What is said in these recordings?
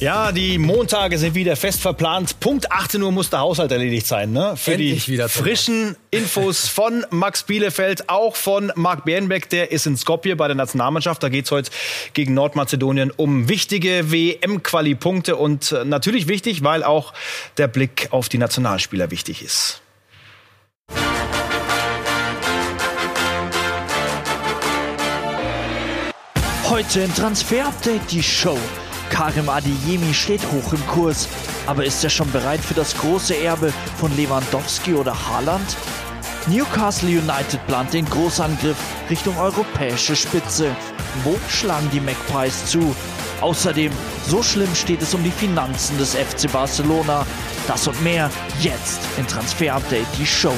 Ja, die Montage sind wieder fest verplant. Punkt 18 Uhr muss der Haushalt erledigt sein. Ne? Für Endlich die wieder, frischen Infos von Max Bielefeld, auch von Marc Bernbeck, der ist in Skopje bei der Nationalmannschaft. Da geht's heute gegen Nordmazedonien um wichtige WM-Quali-Punkte und äh, natürlich wichtig, weil auch der Blick auf die Nationalspieler wichtig ist. Heute im Transfer Update die Show. Karim Adeyemi steht hoch im Kurs. Aber ist er schon bereit für das große Erbe von Lewandowski oder Haaland? Newcastle United plant den Großangriff Richtung europäische Spitze. Wo schlagen die Magpies zu? Außerdem, so schlimm steht es um die Finanzen des FC Barcelona. Das und mehr jetzt in Transfer Update die Show.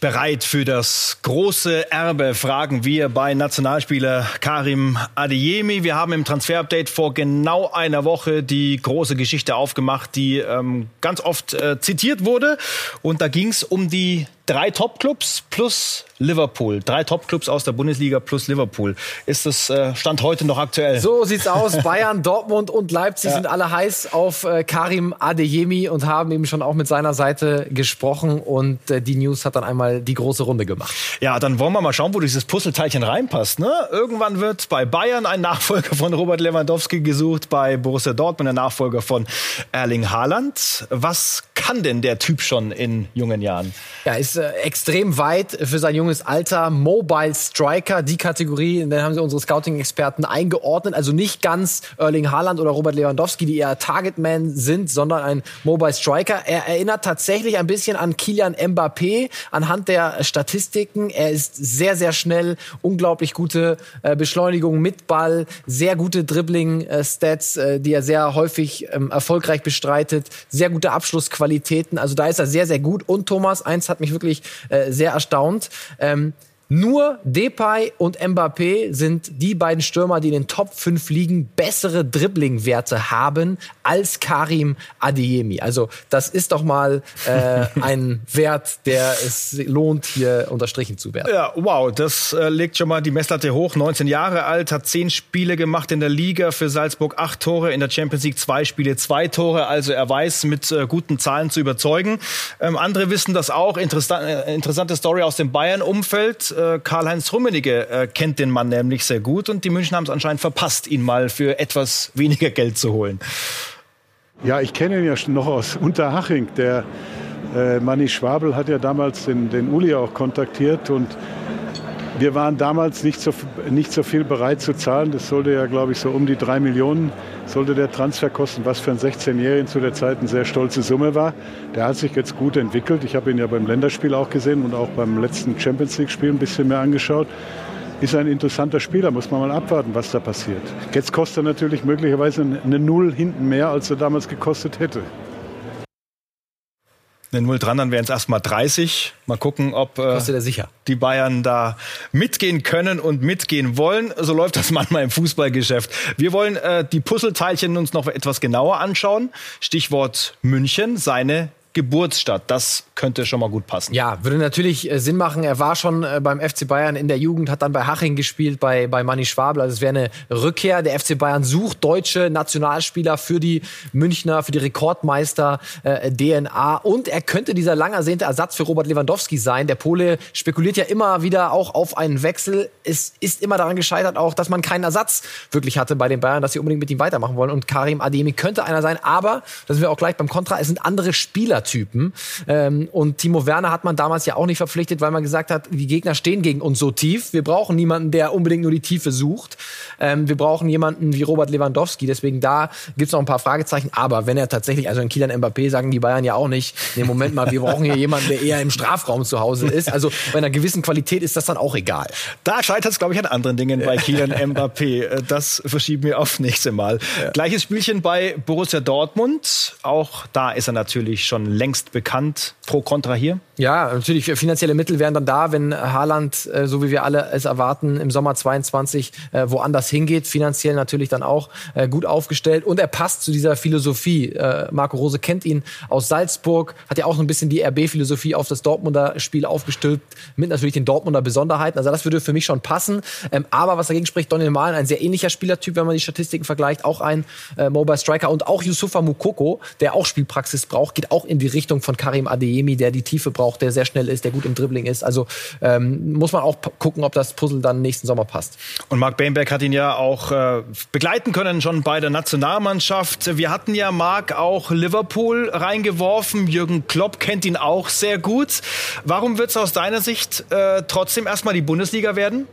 Bereit für das große Erbe, fragen wir bei Nationalspieler Karim Adeyemi. Wir haben im Transfer-Update vor genau einer Woche die große Geschichte aufgemacht, die ähm, ganz oft äh, zitiert wurde. Und da ging es um die drei Top-Clubs plus Liverpool. Drei Top-Clubs aus der Bundesliga plus Liverpool. Ist das äh, Stand heute noch aktuell? So sieht's aus. Bayern, Dortmund und Leipzig ja. sind alle heiß auf äh, Karim Adeyemi und haben eben schon auch mit seiner Seite gesprochen. Und äh, die News hat dann einmal die große Runde gemacht. Ja, dann wollen wir mal schauen, wo dieses Puzzleteilchen reinpasst. Ne? Irgendwann wird bei Bayern ein Nachfolger von Robert Lewandowski gesucht, bei Borussia Dortmund ein Nachfolger von Erling Haaland. Was kann denn der Typ schon in jungen Jahren? Ja, ist extrem weit für sein junges Alter. Mobile Striker, die Kategorie, in der haben sie unsere Scouting-Experten eingeordnet. Also nicht ganz Erling Haaland oder Robert Lewandowski, die eher Targetman sind, sondern ein Mobile Striker. Er erinnert tatsächlich ein bisschen an Kilian Mbappé anhand der Statistiken. Er ist sehr, sehr schnell, unglaublich gute äh, Beschleunigung mit Ball, sehr gute Dribbling-Stats, äh, die er sehr häufig ähm, erfolgreich bestreitet, sehr gute Abschlussqualitäten. Also da ist er sehr, sehr gut. Und Thomas, eins hat mich wirklich äh, sehr erstaunt. Ähm, nur Depay und Mbappé sind die beiden Stürmer, die in den Top 5 Ligen bessere Dribbling-Werte haben als Karim Adeyemi. Also das ist doch mal äh, ein Wert, der es lohnt, hier unterstrichen zu werden. Ja, wow, das äh, legt schon mal die Messlatte hoch. 19 Jahre alt, hat 10 Spiele gemacht in der Liga für Salzburg, 8 Tore, in der Champions League 2 Spiele, 2 Tore. Also er weiß, mit äh, guten Zahlen zu überzeugen. Ähm, andere wissen das auch. Interessant, äh, interessante Story aus dem Bayern-Umfeld äh, Karl-Heinz Rummenigge äh, kennt den Mann nämlich sehr gut und die München haben es anscheinend verpasst, ihn mal für etwas weniger Geld zu holen. Ja, ich kenne ihn ja noch aus Unterhaching. Der äh, Manni Schwabel hat ja damals den, den Uli auch kontaktiert und wir waren damals nicht so, nicht so viel bereit zu zahlen. Das sollte ja, glaube ich, so um die drei Millionen sollte der Transfer kosten, was für einen 16-Jährigen zu der Zeit eine sehr stolze Summe war. Der hat sich jetzt gut entwickelt. Ich habe ihn ja beim Länderspiel auch gesehen und auch beim letzten Champions League-Spiel ein bisschen mehr angeschaut. Ist ein interessanter Spieler, muss man mal abwarten, was da passiert. Jetzt kostet er natürlich möglicherweise eine Null hinten mehr, als er damals gekostet hätte eine Null dran, dann wären es erstmal 30. Mal gucken, ob äh, die Bayern da mitgehen können und mitgehen wollen. So läuft das manchmal im Fußballgeschäft. Wir wollen äh, die Puzzleteilchen uns noch etwas genauer anschauen. Stichwort München, seine Geburtsstadt. Das könnte schon mal gut passen. Ja, würde natürlich äh, Sinn machen. Er war schon äh, beim FC Bayern in der Jugend, hat dann bei Haching gespielt, bei, bei Manni Schwabel. Also es wäre eine Rückkehr. Der FC Bayern sucht deutsche Nationalspieler für die Münchner, für die Rekordmeister äh, DNA. Und er könnte dieser lang ersehnte Ersatz für Robert Lewandowski sein. Der Pole spekuliert ja immer wieder auch auf einen Wechsel. Es ist immer daran gescheitert auch, dass man keinen Ersatz wirklich hatte bei den Bayern, dass sie unbedingt mit ihm weitermachen wollen. Und Karim Ademi könnte einer sein. Aber, da sind wir auch gleich beim Kontra, es sind andere Spieler Spielertypen. Ähm, und Timo Werner hat man damals ja auch nicht verpflichtet, weil man gesagt hat, die Gegner stehen gegen uns so tief. Wir brauchen niemanden, der unbedingt nur die Tiefe sucht. Ähm, wir brauchen jemanden wie Robert Lewandowski. Deswegen da gibt's noch ein paar Fragezeichen. Aber wenn er tatsächlich, also in Kilian Mbappé sagen die Bayern ja auch nicht, nee, Moment mal, wir brauchen hier jemanden, der eher im Strafraum zu Hause ist. Also bei einer gewissen Qualität ist das dann auch egal. Da scheitert es, glaube ich, an anderen Dingen bei Kilian Mbappé. Äh, das verschieben wir auf nächste Mal. Ja. Gleiches Spielchen bei Borussia Dortmund. Auch da ist er natürlich schon längst bekannt. Pro Contra hier? Ja, natürlich, finanzielle Mittel wären dann da, wenn Haaland, äh, so wie wir alle es erwarten, im Sommer 22 äh, woanders hingeht. Finanziell natürlich dann auch äh, gut aufgestellt. Und er passt zu dieser Philosophie. Äh, Marco Rose kennt ihn aus Salzburg, hat ja auch so ein bisschen die RB-Philosophie auf das Dortmunder Spiel aufgestülpt, mit natürlich den Dortmunder Besonderheiten. Also das würde für mich schon passen. Ähm, aber was dagegen spricht, Daniel Mahlen, ein sehr ähnlicher Spielertyp, wenn man die Statistiken vergleicht. Auch ein äh, Mobile Striker und auch Yusufa Mukoko, der auch Spielpraxis braucht, geht auch in die Richtung von Karim Adeyemi, der die Tiefe braucht auch, der sehr schnell ist, der gut im Dribbling ist. Also ähm, muss man auch gucken, ob das Puzzle dann nächsten Sommer passt. Und Marc Beinberg hat ihn ja auch äh, begleiten können, schon bei der Nationalmannschaft. Wir hatten ja Marc auch Liverpool reingeworfen. Jürgen Klopp kennt ihn auch sehr gut. Warum wird es aus deiner Sicht äh, trotzdem erstmal die Bundesliga werden?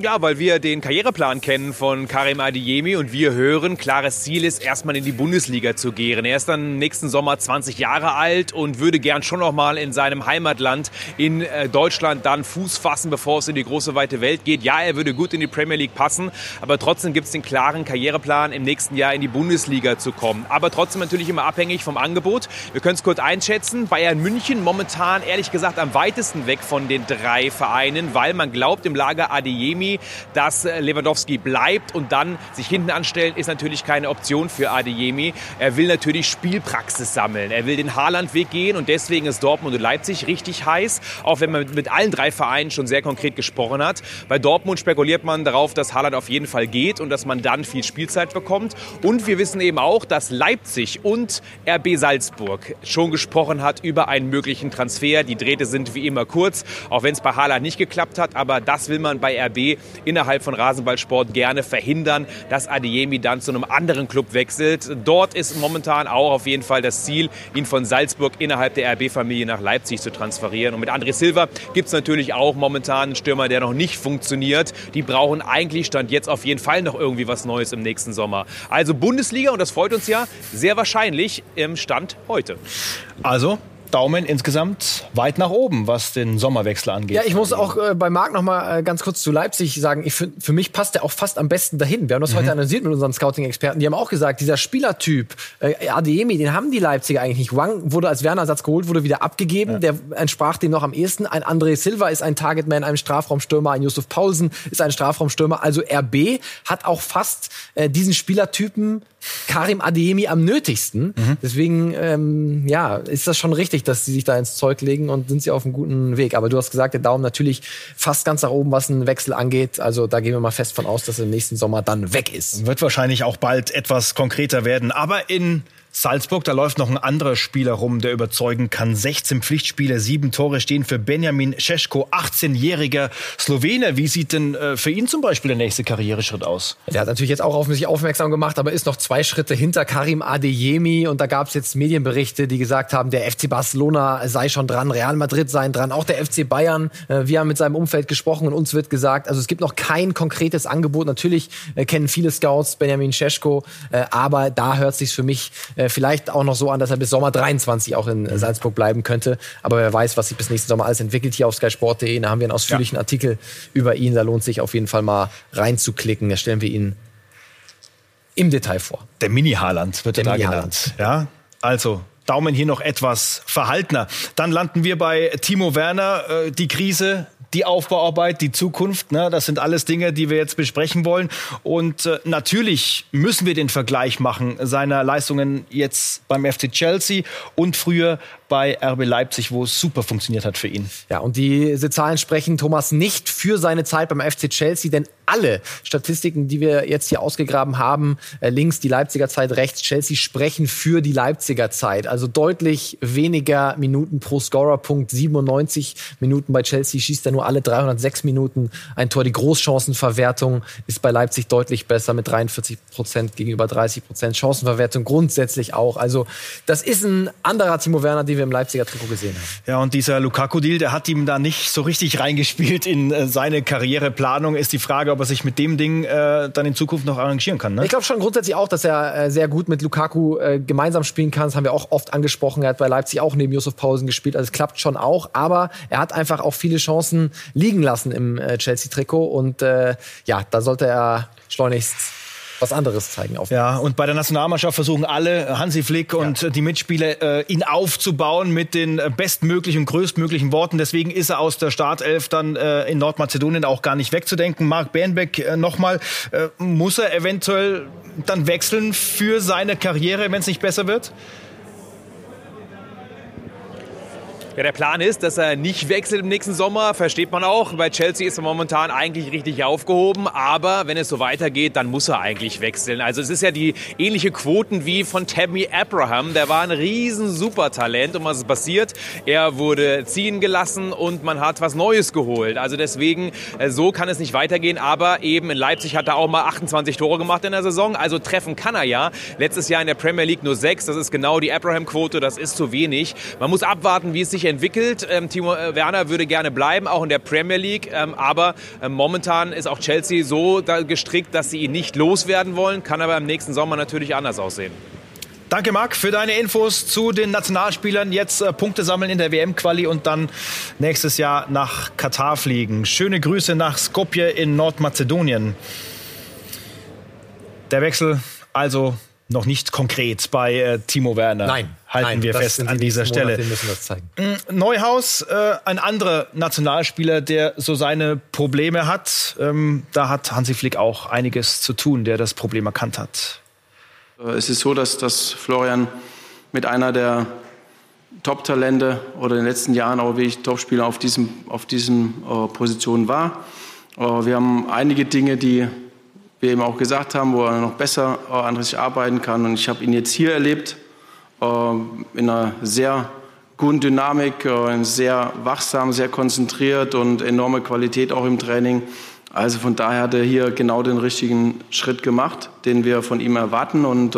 Ja, weil wir den Karriereplan kennen von Karim Adeyemi und wir hören, klares Ziel ist, erstmal in die Bundesliga zu gehen. Er ist dann nächsten Sommer 20 Jahre alt und würde gern schon noch mal in seinem Heimatland in äh, Deutschland dann Fuß fassen, bevor es in die große weite Welt geht. Ja, er würde gut in die Premier League passen, aber trotzdem gibt es den klaren Karriereplan, im nächsten Jahr in die Bundesliga zu kommen. Aber trotzdem natürlich immer abhängig vom Angebot. Wir können es kurz einschätzen. Bayern München momentan ehrlich gesagt am weitesten weg von den drei Vereinen, weil man glaubt im Lager Adeyemi Adeyemi, dass äh, Lewandowski bleibt und dann sich hinten anstellen, ist natürlich keine Option für Adeyemi. Er will natürlich Spielpraxis sammeln. Er will den Haaland-Weg gehen und deswegen ist Dortmund und Leipzig richtig heiß, auch wenn man mit allen drei Vereinen schon sehr konkret gesprochen hat. Bei Dortmund spekuliert man darauf, dass Haaland auf jeden Fall geht und dass man dann viel Spielzeit bekommt. Und wir wissen eben auch, dass Leipzig und RB Salzburg schon gesprochen hat über einen möglichen Transfer. Die Drähte sind wie immer kurz, auch wenn es bei Haaland nicht geklappt hat. Aber das will man bei RB innerhalb von Rasenballsport gerne verhindern, dass Adeyemi dann zu einem anderen Club wechselt. Dort ist momentan auch auf jeden Fall das Ziel, ihn von Salzburg innerhalb der RB-Familie nach Leipzig zu transferieren. Und mit André Silva gibt es natürlich auch momentan einen Stürmer, der noch nicht funktioniert. Die brauchen eigentlich Stand jetzt auf jeden Fall noch irgendwie was Neues im nächsten Sommer. Also Bundesliga, und das freut uns ja, sehr wahrscheinlich im Stand heute. Also Daumen insgesamt weit nach oben, was den Sommerwechsel angeht. Ja, ich muss auch äh, bei Marc noch mal äh, ganz kurz zu Leipzig sagen, ich find, für mich passt er auch fast am besten dahin. Wir haben das mhm. heute analysiert mit unseren Scouting-Experten. Die haben auch gesagt, dieser Spielertyp, äh, Adeyemi, den haben die Leipziger eigentlich nicht. Wang wurde als Werner-Ersatz geholt, wurde wieder abgegeben. Ja. Der entsprach dem noch am ehesten. Ein André Silva ist ein Targetman, ein Strafraumstürmer. Ein Yusuf Paulsen ist ein Strafraumstürmer. Also RB hat auch fast äh, diesen Spielertypen Karim Adeyemi am nötigsten. Mhm. Deswegen, ähm, ja, ist das schon richtig, dass sie sich da ins Zeug legen und sind sie auf einem guten Weg. Aber du hast gesagt, der Daumen natürlich fast ganz nach oben, was einen Wechsel angeht. Also da gehen wir mal fest von aus, dass er im nächsten Sommer dann weg ist. Wird wahrscheinlich auch bald etwas konkreter werden. Aber in Salzburg, da läuft noch ein anderer Spieler rum, der überzeugen kann. 16 Pflichtspiele, sieben Tore stehen für Benjamin Šeško, 18-jähriger Slowene. Wie sieht denn äh, für ihn zum Beispiel der nächste Karriereschritt aus? Der hat natürlich jetzt auch auf sich aufmerksam gemacht, aber ist noch zwei Schritte hinter Karim Adeyemi. Und da gab es jetzt Medienberichte, die gesagt haben, der FC Barcelona sei schon dran, Real Madrid sei dran, auch der FC Bayern. Äh, wir haben mit seinem Umfeld gesprochen und uns wird gesagt, also es gibt noch kein konkretes Angebot. Natürlich äh, kennen viele Scouts Benjamin Šeško, aber da hört sich für mich äh, vielleicht auch noch so an, dass er bis Sommer 23 auch in Salzburg bleiben könnte. Aber wer weiß, was sich bis nächsten Sommer alles entwickelt hier auf skysport.de. Da haben wir einen ausführlichen ja. Artikel über ihn. Da lohnt sich auf jeden Fall mal reinzuklicken. Da stellen wir ihn im Detail vor. Der Mini-Haaland wird er da genannt. Ja, also Daumen hier noch etwas verhaltener. Dann landen wir bei Timo Werner. Äh, die Krise die Aufbauarbeit, die Zukunft. Ne? Das sind alles Dinge, die wir jetzt besprechen wollen. Und äh, natürlich müssen wir den Vergleich machen seiner Leistungen jetzt beim FC Chelsea und früher bei RB Leipzig, wo es super funktioniert hat für ihn. Ja, und diese Zahlen sprechen Thomas nicht für seine Zeit beim FC Chelsea, denn alle Statistiken, die wir jetzt hier ausgegraben haben, äh, links die Leipziger Zeit, rechts Chelsea, sprechen für die Leipziger Zeit. Also deutlich weniger Minuten pro Scorerpunkt, 97 Minuten bei Chelsea schießt er nur alle 306 Minuten ein Tor. Die Großchancenverwertung ist bei Leipzig deutlich besser mit 43 Prozent gegenüber 30 Prozent. Chancenverwertung grundsätzlich auch. Also das ist ein anderer Timo Werner, den wir wir im Leipziger Trikot gesehen haben. Ja, und dieser Lukaku-Deal, der hat ihm da nicht so richtig reingespielt in äh, seine Karriereplanung. Ist die Frage, ob er sich mit dem Ding äh, dann in Zukunft noch arrangieren kann. Ne? Ich glaube schon grundsätzlich auch, dass er äh, sehr gut mit Lukaku äh, gemeinsam spielen kann. Das haben wir auch oft angesprochen. Er hat bei Leipzig auch neben Josef Pausen gespielt. Also es klappt schon auch. Aber er hat einfach auch viele Chancen liegen lassen im äh, Chelsea-Trikot. Und äh, ja, da sollte er schleunigst was anderes zeigen. Auf ja, und bei der Nationalmannschaft versuchen alle, Hansi Flick und ja. die Mitspieler, äh, ihn aufzubauen mit den bestmöglichen, größtmöglichen Worten. Deswegen ist er aus der Startelf dann äh, in Nordmazedonien auch gar nicht wegzudenken. Marc Bernbeck äh, nochmal, äh, muss er eventuell dann wechseln für seine Karriere, wenn es nicht besser wird? Ja, der Plan ist, dass er nicht wechselt im nächsten Sommer. Versteht man auch. Bei Chelsea ist er momentan eigentlich richtig aufgehoben. Aber wenn es so weitergeht, dann muss er eigentlich wechseln. Also es ist ja die ähnliche Quoten wie von Tammy Abraham. Der war ein riesen Supertalent. Und was ist passiert? Er wurde ziehen gelassen und man hat was Neues geholt. Also deswegen, äh, so kann es nicht weitergehen. Aber eben in Leipzig hat er auch mal 28 Tore gemacht in der Saison. Also treffen kann er ja. Letztes Jahr in der Premier League nur sechs. Das ist genau die Abraham-Quote. Das ist zu wenig. Man muss abwarten, wie es sich sich entwickelt. Ähm, Timo äh, Werner würde gerne bleiben, auch in der Premier League. Ähm, aber äh, momentan ist auch Chelsea so gestrickt, dass sie ihn nicht loswerden wollen. Kann aber im nächsten Sommer natürlich anders aussehen. Danke, Marc, für deine Infos zu den Nationalspielern. Jetzt äh, Punkte sammeln in der WM-Quali und dann nächstes Jahr nach Katar fliegen. Schöne Grüße nach Skopje in Nordmazedonien. Der Wechsel also noch nicht konkret bei äh, Timo Werner. Nein, halten nein, wir fest an dieser Stelle. Mm, Neuhaus, äh, ein anderer Nationalspieler, der so seine Probleme hat. Ähm, da hat Hansi Flick auch einiges zu tun, der das Problem erkannt hat. Äh, es ist so, dass, dass Florian mit einer der Top-Talente oder in den letzten Jahren auch wirklich Top-Spieler auf diesem, auf diesem äh, Position war. Äh, wir haben einige Dinge, die wir eben auch gesagt haben, wo er noch besser äh, an sich arbeiten kann. Und ich habe ihn jetzt hier erlebt, äh, in einer sehr guten Dynamik, äh, sehr wachsam, sehr konzentriert und enorme Qualität auch im Training. Also von daher hat er hier genau den richtigen Schritt gemacht, den wir von ihm erwarten. Und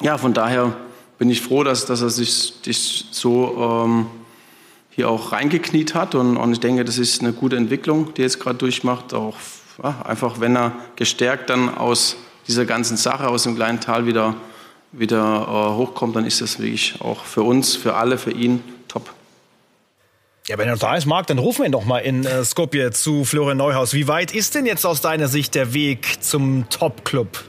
ja, von daher bin ich froh, dass, dass er sich, sich so ähm, hier auch reingekniet hat. Und, und ich denke, das ist eine gute Entwicklung, die er jetzt gerade durchmacht, auch einfach wenn er gestärkt dann aus dieser ganzen Sache, aus dem kleinen Tal wieder, wieder äh, hochkommt, dann ist das wirklich auch für uns, für alle, für ihn top. Ja, wenn er da ist, Marc, dann rufen wir ihn doch mal in äh, Skopje zu Florian Neuhaus. Wie weit ist denn jetzt aus deiner Sicht der Weg zum Top-Club?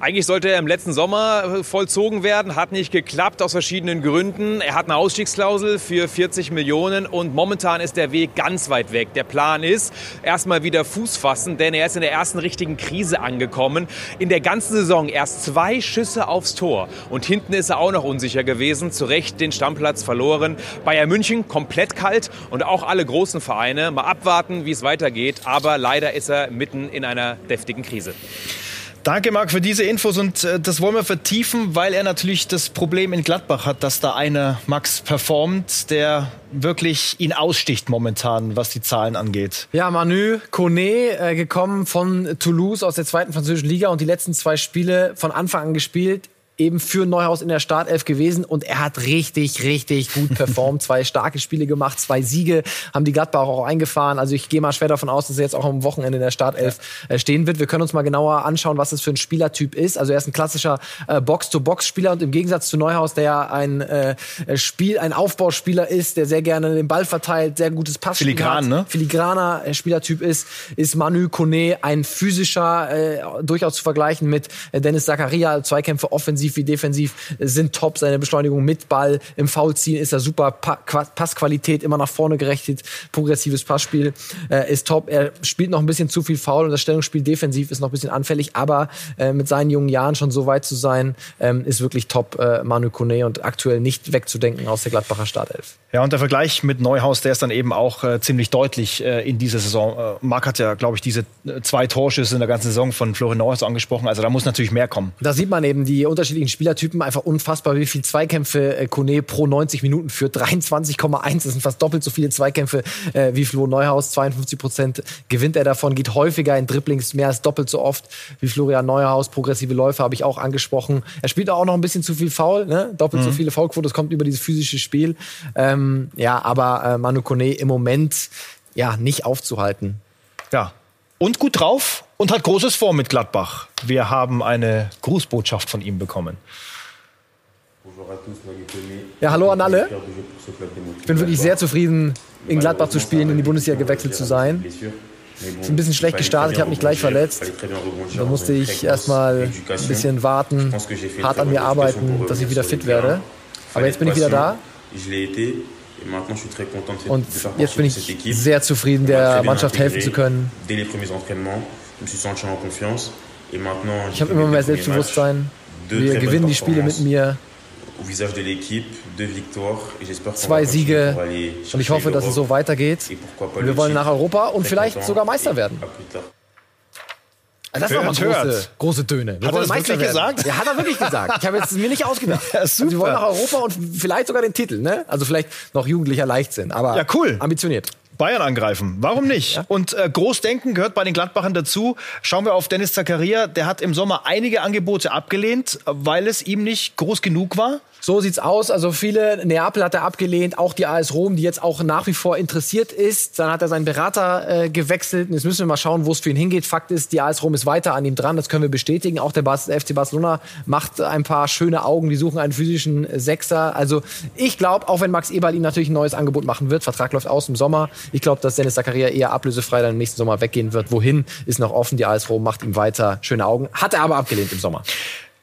Eigentlich sollte er im letzten Sommer äh, vollzogen werden, hat nicht geklappt aus verschiedenen Gründen. Er hat eine Ausstiegsklausel für 40 Millionen und momentan ist der Weg ganz weit weg. Der Plan ist, erstmal wieder Fuß fassen, denn er ist in der ersten richtigen Krise angekommen. In der ganzen Saison erst zwei Schüsse aufs Tor und hinten ist er auch noch unsicher gewesen. Zu Recht den Stammplatz verloren. Bayern München komplett kalt und auch alle großen Vereine. Mal abwarten, wie es weitergeht, aber leider ist er mitten in einer deftigen Krise. Danke, Marc, für diese Infos und äh, das wollen wir vertiefen, weil er natürlich das Problem in Gladbach hat, dass da einer Max performt, der wirklich ihn aussticht momentan, was die Zahlen angeht. Ja, Manu Kone, äh, gekommen von Toulouse aus der zweiten französischen Liga und die letzten zwei Spiele von Anfang an gespielt eben für Neuhaus in der Startelf gewesen und er hat richtig, richtig gut performt. zwei starke Spiele gemacht, zwei Siege haben die Gladbach auch eingefahren. Also ich gehe mal schwer davon aus, dass er jetzt auch am Wochenende in der Startelf äh, stehen wird. Wir können uns mal genauer anschauen, was das für ein Spielertyp ist. Also er ist ein klassischer äh, Box-to-Box-Spieler und im Gegensatz zu Neuhaus, der ja ein äh, Spiel, ein Aufbauspieler ist, der sehr gerne den Ball verteilt, sehr gutes Passspiel Filigran, hat, ne? filigraner Spielertyp ist, ist Manu Kone ein physischer, äh, durchaus zu vergleichen mit Dennis Zakaria, Zweikämpfe offensiv offensiv wie defensiv sind top. Seine Beschleunigung mit Ball im Foulziehen ist er super. Pa Passqualität immer nach vorne gerechnet. Progressives Passspiel äh, ist top. Er spielt noch ein bisschen zu viel Foul und das Stellungsspiel defensiv ist noch ein bisschen anfällig. Aber äh, mit seinen jungen Jahren schon so weit zu sein, ähm, ist wirklich top. Äh, Manu Kone und aktuell nicht wegzudenken aus der Gladbacher Startelf. Ja, und der Vergleich mit Neuhaus, der ist dann eben auch äh, ziemlich deutlich äh, in dieser Saison. Äh, Marc hat ja, glaube ich, diese äh, zwei Torschüsse in der ganzen Saison von Florian Neuhaus angesprochen. Also da muss natürlich mehr kommen. Da sieht man eben die unterschiedlichen unterschiedlichen Spielertypen einfach unfassbar, wie viel Zweikämpfe äh, Kone pro 90 Minuten führt. 23,1, das sind fast doppelt so viele Zweikämpfe äh, wie Flo Neuhaus. 52 Prozent gewinnt er davon, geht häufiger in Dribblings, mehr als doppelt so oft wie Florian Neuhaus. Progressive Läufe habe ich auch angesprochen. Er spielt auch noch ein bisschen zu viel Foul, ne? doppelt mhm. so viele Foulquote, das kommt über dieses physische Spiel. Ähm, ja, aber äh, Manu Kone im Moment ja nicht aufzuhalten. Ja, und gut drauf und hat Großes vor mit Gladbach. Wir haben eine Grußbotschaft von ihm bekommen. Ja, hallo an alle. Ich bin wirklich sehr zufrieden, in Gladbach zu spielen, in die Bundesliga gewechselt zu sein. Ist ein bisschen schlecht gestartet, ich habe mich gleich verletzt. Da musste ich erstmal ein bisschen warten, hart an mir arbeiten, dass ich wieder fit werde. Aber jetzt bin ich wieder da. Und jetzt bin ich sehr zufrieden, der Mannschaft helfen zu können. Ich habe immer mehr Selbstbewusstsein. Wir gewinnen die Spiele mit mir. Zwei Siege und ich hoffe, dass es so weitergeht. Wir wollen nach Europa und vielleicht sogar Meister werden. Das hört, war große, große Töne. Wir hat er das wirklich gesagt? Ja, hat er wirklich gesagt. Ich habe jetzt mir nicht ausgedacht. Ja, super. Also wir wollen nach Europa und vielleicht sogar den Titel, ne? Also vielleicht noch jugendlicher Leichtsinn, aber ja, cool. ambitioniert. Bayern angreifen. Warum nicht? Ja. Und äh, Großdenken gehört bei den Gladbachern dazu. Schauen wir auf Dennis Zakaria. Der hat im Sommer einige Angebote abgelehnt, weil es ihm nicht groß genug war. So sieht's aus. Also viele, Neapel hat er abgelehnt, auch die AS Rom, die jetzt auch nach wie vor interessiert ist. Dann hat er seinen Berater äh, gewechselt. Und jetzt müssen wir mal schauen, wo es für ihn hingeht. Fakt ist, die AS Rom ist weiter an ihm dran. Das können wir bestätigen. Auch der FC Barcelona macht ein paar schöne Augen. Die suchen einen physischen Sechser. Also ich glaube, auch wenn Max Eberl ihm natürlich ein neues Angebot machen wird, Vertrag läuft aus im Sommer. Ich glaube, dass Dennis Zakaria eher ablösefrei dann im nächsten Sommer weggehen wird. Wohin ist noch offen. Die AS Rom macht ihm weiter schöne Augen. Hat er aber abgelehnt im Sommer.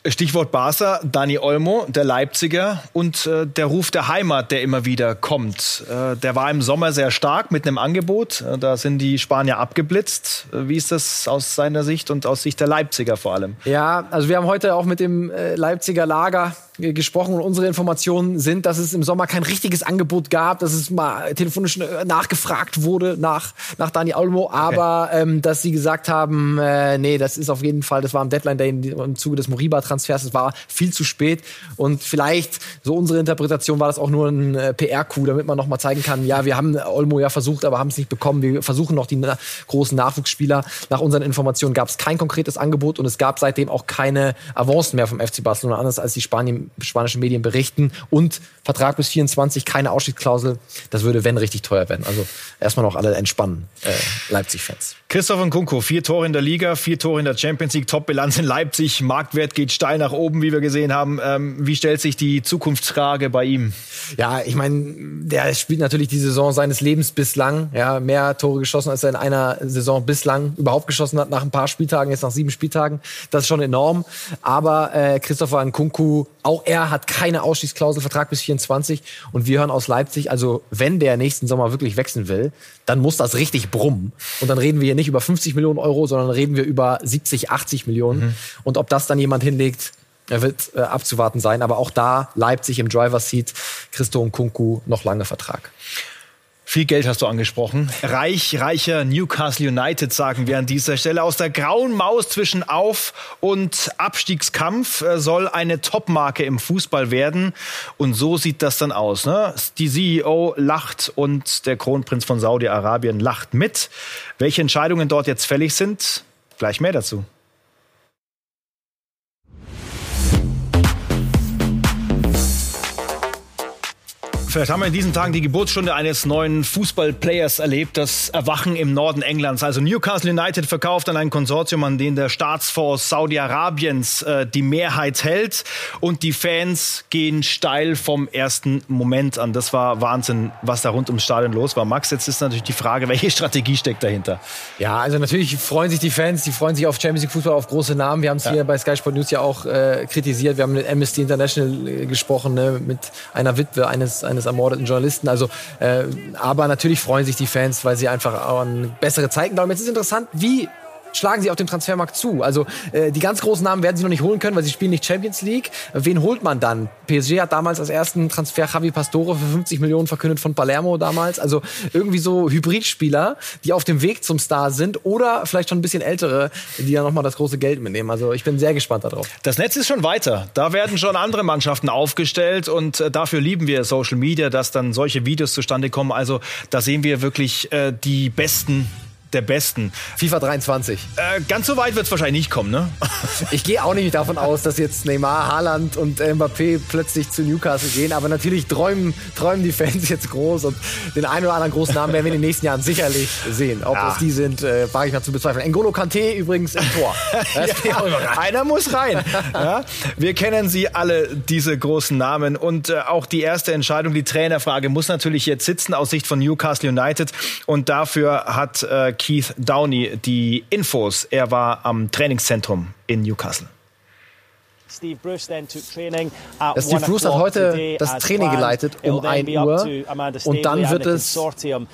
Stichwort Barca, Dani Olmo, der Leipziger und äh, der Ruf der Heimat, der immer wieder kommt. Äh, der war im Sommer sehr stark mit einem Angebot. Äh, da sind die Spanier abgeblitzt. Äh, wie ist das aus seiner Sicht und aus Sicht der Leipziger vor allem? Ja, also wir haben heute auch mit dem äh, Leipziger Lager gesprochen und unsere Informationen sind, dass es im Sommer kein richtiges Angebot gab, dass es mal telefonisch äh, nachgefragt wurde nach, nach Dani Olmo, aber okay. ähm, dass sie gesagt haben, äh, nee, das ist auf jeden Fall, das war am Deadline Day im Zuge des Moriba-Transfers, es war viel zu spät und vielleicht, so unsere Interpretation, war das auch nur ein äh, PR-Coup, damit man nochmal zeigen kann, ja, wir haben Olmo ja versucht, aber haben es nicht bekommen, wir versuchen noch die na großen Nachwuchsspieler. Nach unseren Informationen gab es kein konkretes Angebot und es gab seitdem auch keine Avancen mehr vom FC Barcelona, anders als die Spanien spanischen Medien berichten. Und Vertrag bis 24, keine Ausstiegsklausel. Das würde, wenn, richtig teuer werden. Also erstmal noch alle entspannen, äh, Leipzig-Fans. Christoph Nkunku, vier Tore in der Liga, vier Tore in der Champions League, Top-Bilanz in Leipzig. Marktwert geht steil nach oben, wie wir gesehen haben. Ähm, wie stellt sich die Zukunftsfrage bei ihm? Ja, ich meine, der spielt natürlich die Saison seines Lebens bislang. Ja, mehr Tore geschossen, als er in einer Saison bislang überhaupt geschossen hat, nach ein paar Spieltagen, jetzt nach sieben Spieltagen. Das ist schon enorm. Aber äh, Christopher Nkunku, auch er hat keine Ausstiegsklausel, Vertrag bis 24. Und wir hören aus Leipzig, also wenn der nächsten Sommer wirklich wechseln will, dann muss das richtig brummen. Und dann reden wir hier nicht über 50 Millionen Euro, sondern reden wir über 70, 80 Millionen. Mhm. Und ob das dann jemand hinlegt, wird äh, abzuwarten sein. Aber auch da Leipzig im Driver Seat, Christo und Kunku noch lange Vertrag. Viel Geld hast du angesprochen. Reich, reicher Newcastle United, sagen wir an dieser Stelle. Aus der grauen Maus zwischen Auf- und Abstiegskampf äh, soll eine Topmarke im Fußball werden. Und so sieht das dann aus. Ne? Die CEO lacht und der Kronprinz von Saudi-Arabien lacht mit. Welche Entscheidungen dort jetzt fällig sind, gleich mehr dazu. Vielleicht haben wir in diesen Tagen die Geburtsstunde eines neuen Fußballplayers erlebt, das Erwachen im Norden Englands. Also Newcastle United verkauft an ein Konsortium, an dem der Staatsfonds Saudi-Arabiens äh, die Mehrheit hält. Und die Fans gehen steil vom ersten Moment an. Das war Wahnsinn, was da rund ums Stadion los war. Max, jetzt ist natürlich die Frage, welche Strategie steckt dahinter? Ja, also natürlich freuen sich die Fans, die freuen sich auf Champions League Fußball, auf große Namen. Wir haben es ja. hier bei Sky Sport News ja auch äh, kritisiert. Wir haben mit Amnesty International äh, gesprochen, ne, mit einer Witwe eines, eines eines ermordeten Journalisten. Also, äh, aber natürlich freuen sich die Fans, weil sie einfach an bessere Zeiten glauben. Jetzt ist interessant, wie schlagen sie auf dem Transfermarkt zu. Also äh, die ganz großen Namen werden sie noch nicht holen können, weil sie spielen nicht Champions League. Wen holt man dann? PSG hat damals als ersten Transfer Javi Pastore für 50 Millionen verkündet von Palermo damals. Also irgendwie so Hybridspieler, die auf dem Weg zum Star sind oder vielleicht schon ein bisschen ältere, die ja nochmal das große Geld mitnehmen. Also ich bin sehr gespannt darauf. Das Netz ist schon weiter. Da werden schon andere Mannschaften aufgestellt und äh, dafür lieben wir Social Media, dass dann solche Videos zustande kommen. Also da sehen wir wirklich äh, die besten der besten. FIFA 23. Äh, ganz so weit wird es wahrscheinlich nicht kommen, ne? ich gehe auch nicht davon aus, dass jetzt Neymar, Haaland und Mbappé plötzlich zu Newcastle gehen. Aber natürlich träumen, träumen die Fans jetzt groß und den einen oder anderen großen Namen werden wir in den nächsten Jahren sicherlich sehen. Ob ja. es die sind, äh, wage ich mal zu bezweifeln. N'Golo Kante übrigens im Tor. ja, einer muss rein. Ja? Wir kennen sie alle, diese großen Namen. Und äh, auch die erste Entscheidung, die Trainerfrage, muss natürlich jetzt sitzen aus Sicht von Newcastle United. Und dafür hat äh, Keith Downey die Infos. Er war am Trainingszentrum in Newcastle. Steve Bruce hat heute das Training geleitet um 1 Uhr und dann wird es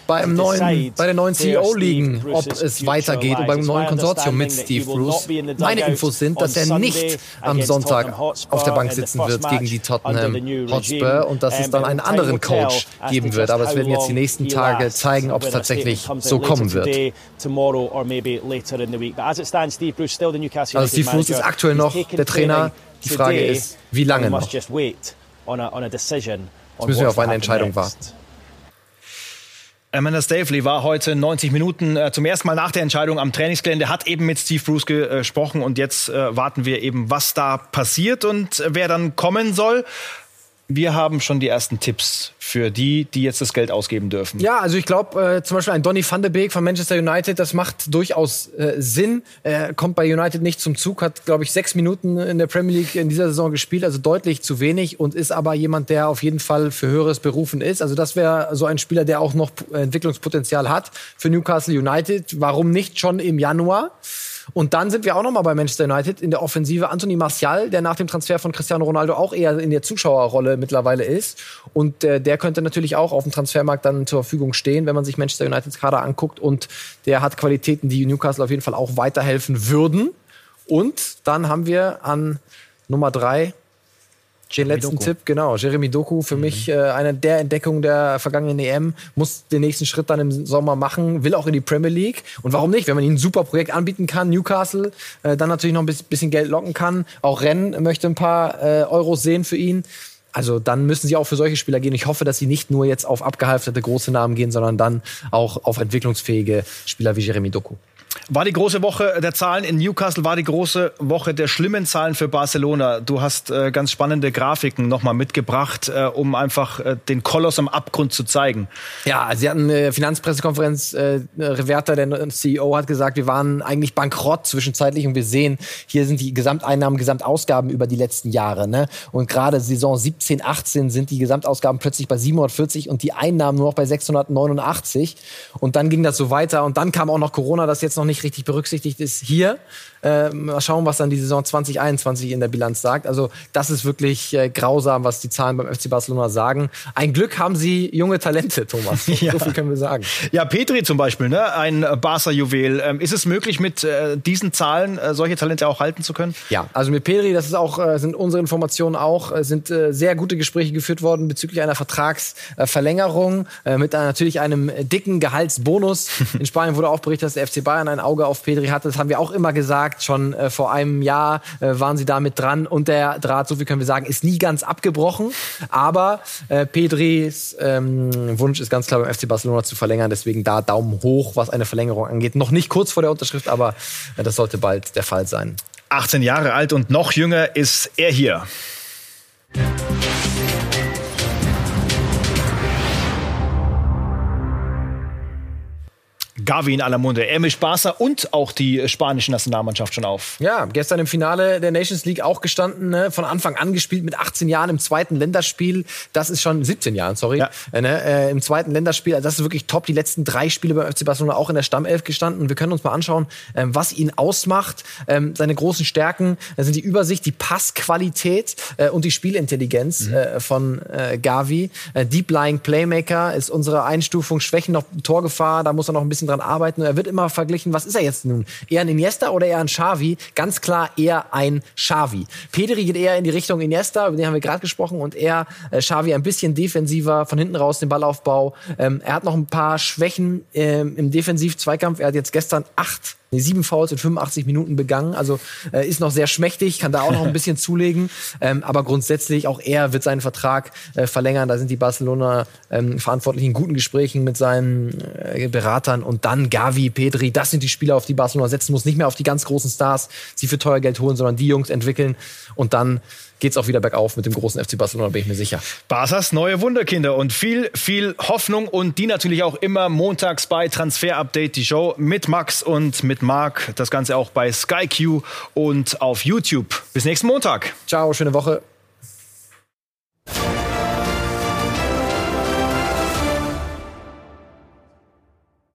beim neuen, bei der neuen CEO liegen, ob es weitergeht und beim neuen Konsortium mit Steve Bruce. Meine Infos sind, dass er nicht am Sonntag auf der Bank sitzen wird gegen die Tottenham Hotspur und dass es dann einen anderen Coach geben wird. Aber es werden jetzt die nächsten Tage zeigen, ob es tatsächlich so kommen wird. Also Steve Bruce ist aktuell noch der Trainer die Frage ist, wie lange noch? Jetzt müssen wir auf eine Entscheidung warten. Amanda Stavely war heute 90 Minuten äh, zum ersten Mal nach der Entscheidung am Trainingsgelände, hat eben mit Steve Bruce gesprochen und jetzt äh, warten wir eben, was da passiert und wer dann kommen soll wir haben schon die ersten Tipps für die, die jetzt das Geld ausgeben dürfen. Ja, also ich glaube, äh, zum Beispiel ein Donny van de Beek von Manchester United, das macht durchaus äh, Sinn. Er kommt bei United nicht zum Zug, hat, glaube ich, sechs Minuten in der Premier League in dieser Saison gespielt, also deutlich zu wenig und ist aber jemand, der auf jeden Fall für Höheres berufen ist. Also das wäre so ein Spieler, der auch noch Entwicklungspotenzial hat für Newcastle United. Warum nicht schon im Januar? Und dann sind wir auch noch mal bei Manchester United in der Offensive. Anthony Martial, der nach dem Transfer von Cristiano Ronaldo auch eher in der Zuschauerrolle mittlerweile ist. Und äh, der könnte natürlich auch auf dem Transfermarkt dann zur Verfügung stehen, wenn man sich Manchester Uniteds Kader anguckt. Und der hat Qualitäten, die Newcastle auf jeden Fall auch weiterhelfen würden. Und dann haben wir an Nummer drei den letzten Doku. Tipp, genau. Jeremy Doku, für mhm. mich äh, eine der Entdeckungen der vergangenen EM, muss den nächsten Schritt dann im Sommer machen, will auch in die Premier League. Und warum nicht? Wenn man ihm ein super Projekt anbieten kann, Newcastle, äh, dann natürlich noch ein bisschen Geld locken kann. Auch Rennen möchte ein paar äh, Euros sehen für ihn. Also dann müssen sie auch für solche Spieler gehen. Ich hoffe, dass sie nicht nur jetzt auf abgehalfterte große Namen gehen, sondern dann auch auf entwicklungsfähige Spieler wie Jeremy Doku. War die große Woche der Zahlen in Newcastle, war die große Woche der schlimmen Zahlen für Barcelona. Du hast äh, ganz spannende Grafiken nochmal mitgebracht, äh, um einfach äh, den Koloss am Abgrund zu zeigen. Ja, sie hatten eine Finanzpressekonferenz. Äh, Reverter, der CEO, hat gesagt, wir waren eigentlich bankrott zwischenzeitlich und wir sehen, hier sind die Gesamteinnahmen, Gesamtausgaben über die letzten Jahre. Ne? Und gerade Saison 17, 18 sind die Gesamtausgaben plötzlich bei 740 und die Einnahmen nur noch bei 689. Und dann ging das so weiter und dann kam auch noch Corona, das jetzt noch nicht richtig berücksichtigt ist hier. Äh, mal schauen, was dann die Saison 2021 in der Bilanz sagt. Also das ist wirklich äh, grausam, was die Zahlen beim FC Barcelona sagen. Ein Glück haben sie junge Talente, Thomas. Ja. So viel können wir sagen. Ja, Petri zum Beispiel, ne? ein Barca-Juwel. Ähm, ist es möglich, mit äh, diesen Zahlen äh, solche Talente auch halten zu können? Ja, also mit Petri, das ist auch, äh, sind unsere Informationen auch, äh, sind sehr gute Gespräche geführt worden bezüglich einer Vertragsverlängerung mit natürlich einem dicken Gehaltsbonus. In Spanien wurde auch berichtet, dass der FC Bayern ein Auge auf Petri hatte. Das haben wir auch immer gesagt. Schon äh, vor einem Jahr äh, waren sie damit dran. Und der Draht, so viel können wir sagen, ist nie ganz abgebrochen. Aber äh, Pedris ähm, Wunsch ist ganz klar beim FC Barcelona zu verlängern. Deswegen da Daumen hoch, was eine Verlängerung angeht. Noch nicht kurz vor der Unterschrift, aber äh, das sollte bald der Fall sein. 18 Jahre alt und noch jünger ist er hier. Gavi in aller Munde. Mischt Barca und auch die spanische Nationalmannschaft schon auf. Ja, gestern im Finale der Nations League auch gestanden, ne? von Anfang an gespielt mit 18 Jahren im zweiten Länderspiel. Das ist schon 17 Jahren, sorry. Ja. Äh, ne? äh, Im zweiten Länderspiel, also das ist wirklich top. Die letzten drei Spiele beim FC Barcelona auch in der Stammelf gestanden. Wir können uns mal anschauen, ähm, was ihn ausmacht. Ähm, seine großen Stärken das sind die Übersicht, die Passqualität äh, und die Spielintelligenz mhm. Äh, von äh, Gavi. Äh, Deep Lying Playmaker ist unsere Einstufung. Schwächen noch Torgefahr, da muss er noch ein bisschen dran arbeiten. Und er wird immer verglichen, was ist er jetzt nun? Eher ein Iniesta oder eher ein Xavi? Ganz klar eher ein Xavi. Pedri geht eher in die Richtung Iniesta, über den haben wir gerade gesprochen, und er, äh, Xavi, ein bisschen defensiver, von hinten raus den Ballaufbau. Ähm, er hat noch ein paar Schwächen ähm, im Defensiv-Zweikampf. Er hat jetzt gestern acht nee, sieben Fouls in 85 Minuten begangen. Also äh, ist noch sehr schmächtig, kann da auch noch ein bisschen zulegen. Ähm, aber grundsätzlich auch er wird seinen Vertrag äh, verlängern. Da sind die Barcelona ähm, Verantwortlichen in guten Gesprächen mit seinen äh, Beratern. Und dann Gavi, Pedri, das sind die Spieler, auf die Barcelona setzen muss. Nicht mehr auf die ganz großen Stars, sie für teuer Geld holen, sondern die Jungs entwickeln und dann geht es auch wieder bergauf mit dem großen FC Barcelona, bin ich mir sicher. Barca's neue Wunderkinder und viel, viel Hoffnung und die natürlich auch immer montags bei Transfer Update, die Show mit Max und mit Marc. Das Ganze auch bei Sky Q und auf YouTube. Bis nächsten Montag. Ciao, schöne Woche.